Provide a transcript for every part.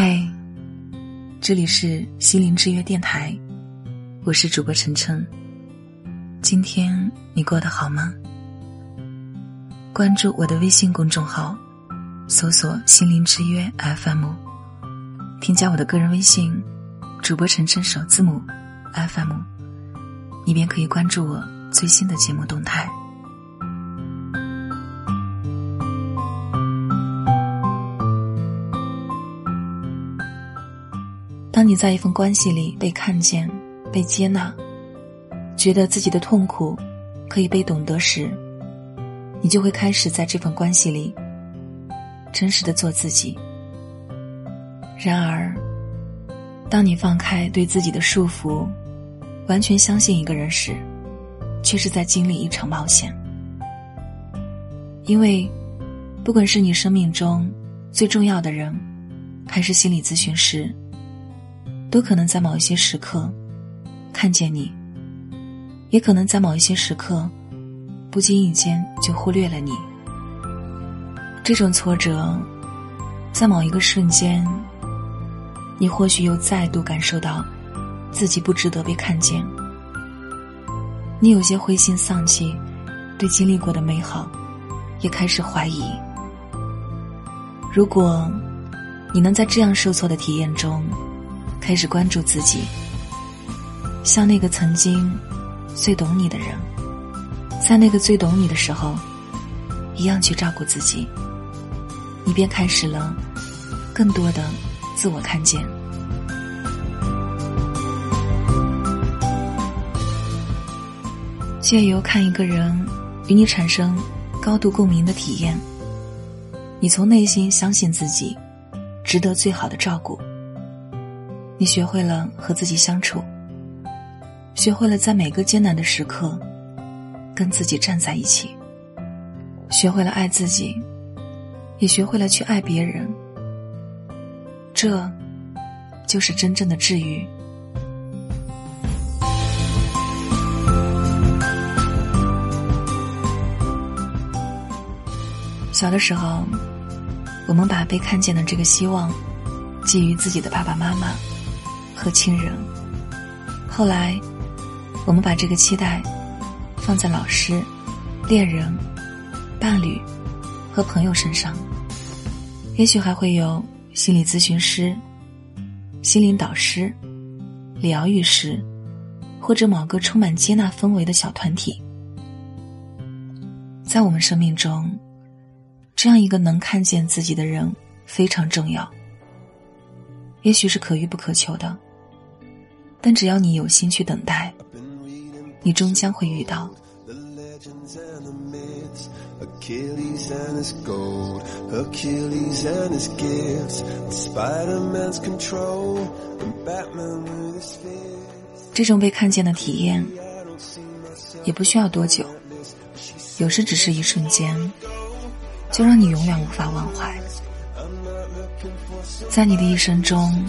嗨，这里是心灵之约电台，我是主播晨晨。今天你过得好吗？关注我的微信公众号，搜索“心灵之约 FM”，添加我的个人微信“主播晨晨”首字母 “FM”，你便可以关注我最新的节目动态。当你在一份关系里被看见、被接纳，觉得自己的痛苦可以被懂得时，你就会开始在这份关系里真实的做自己。然而，当你放开对自己的束缚，完全相信一个人时，却是在经历一场冒险。因为，不管是你生命中最重要的人，还是心理咨询师。都可能在某一些时刻看见你，也可能在某一些时刻不经意间就忽略了你。这种挫折，在某一个瞬间，你或许又再度感受到自己不值得被看见。你有些灰心丧气，对经历过的美好也开始怀疑。如果你能在这样受挫的体验中，开始关注自己，像那个曾经最懂你的人，在那个最懂你的时候，一样去照顾自己，你便开始了更多的自我看见。借由看一个人与你产生高度共鸣的体验，你从内心相信自己值得最好的照顾。你学会了和自己相处，学会了在每个艰难的时刻跟自己站在一起，学会了爱自己，也学会了去爱别人。这，就是真正的治愈。小的时候，我们把被看见的这个希望寄予自己的爸爸妈妈。和亲人。后来，我们把这个期待放在老师、恋人、伴侣和朋友身上，也许还会有心理咨询师、心灵导师、疗愈师，或者某个充满接纳氛围的小团体。在我们生命中，这样一个能看见自己的人非常重要。也许是可遇不可求的。但只要你有心去等待，你终将会遇到。这种被看见的体验，也不需要多久，有时只是一瞬间，就让你永远无法忘怀。在你的一生中。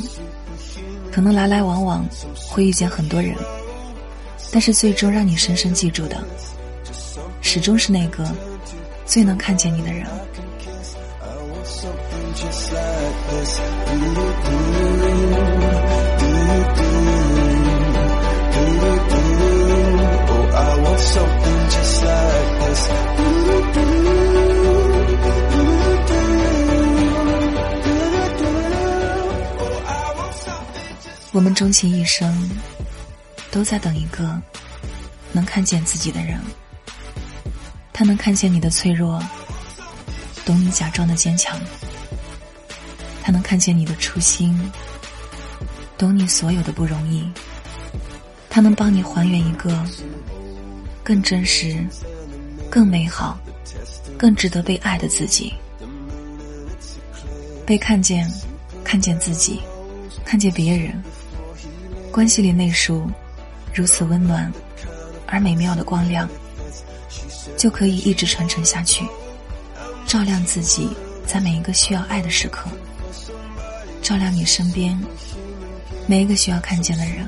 可能来来往往会遇见很多人，但是最终让你深深记住的，始终是那个最能看见你的人。我们终其一生，都在等一个能看见自己的人。他能看见你的脆弱，懂你假装的坚强。他能看见你的初心，懂你所有的不容易。他能帮你还原一个更真实、更美好、更值得被爱的自己。被看见，看见自己，看见别人。关系里那束如此温暖而美妙的光亮，就可以一直传承下去，照亮自己在每一个需要爱的时刻，照亮你身边每一个需要看见的人。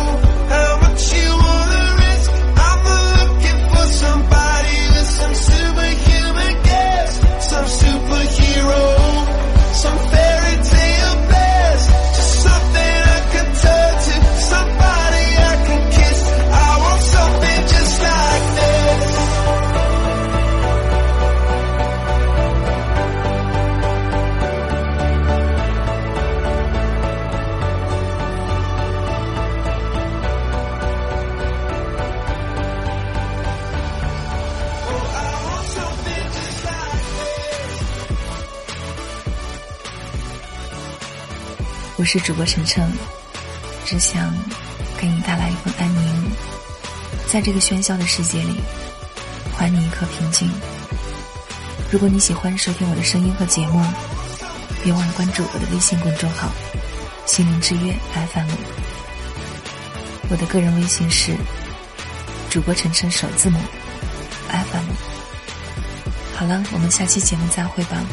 我是主播晨晨，只想给你带来一份安宁，在这个喧嚣的世界里，还你一颗平静。如果你喜欢收听我的声音和节目，别忘了关注我的微信公众号“心灵之约 FM”。我的个人微信是主播晨晨首字母 FM。好了，我们下期节目再会吧，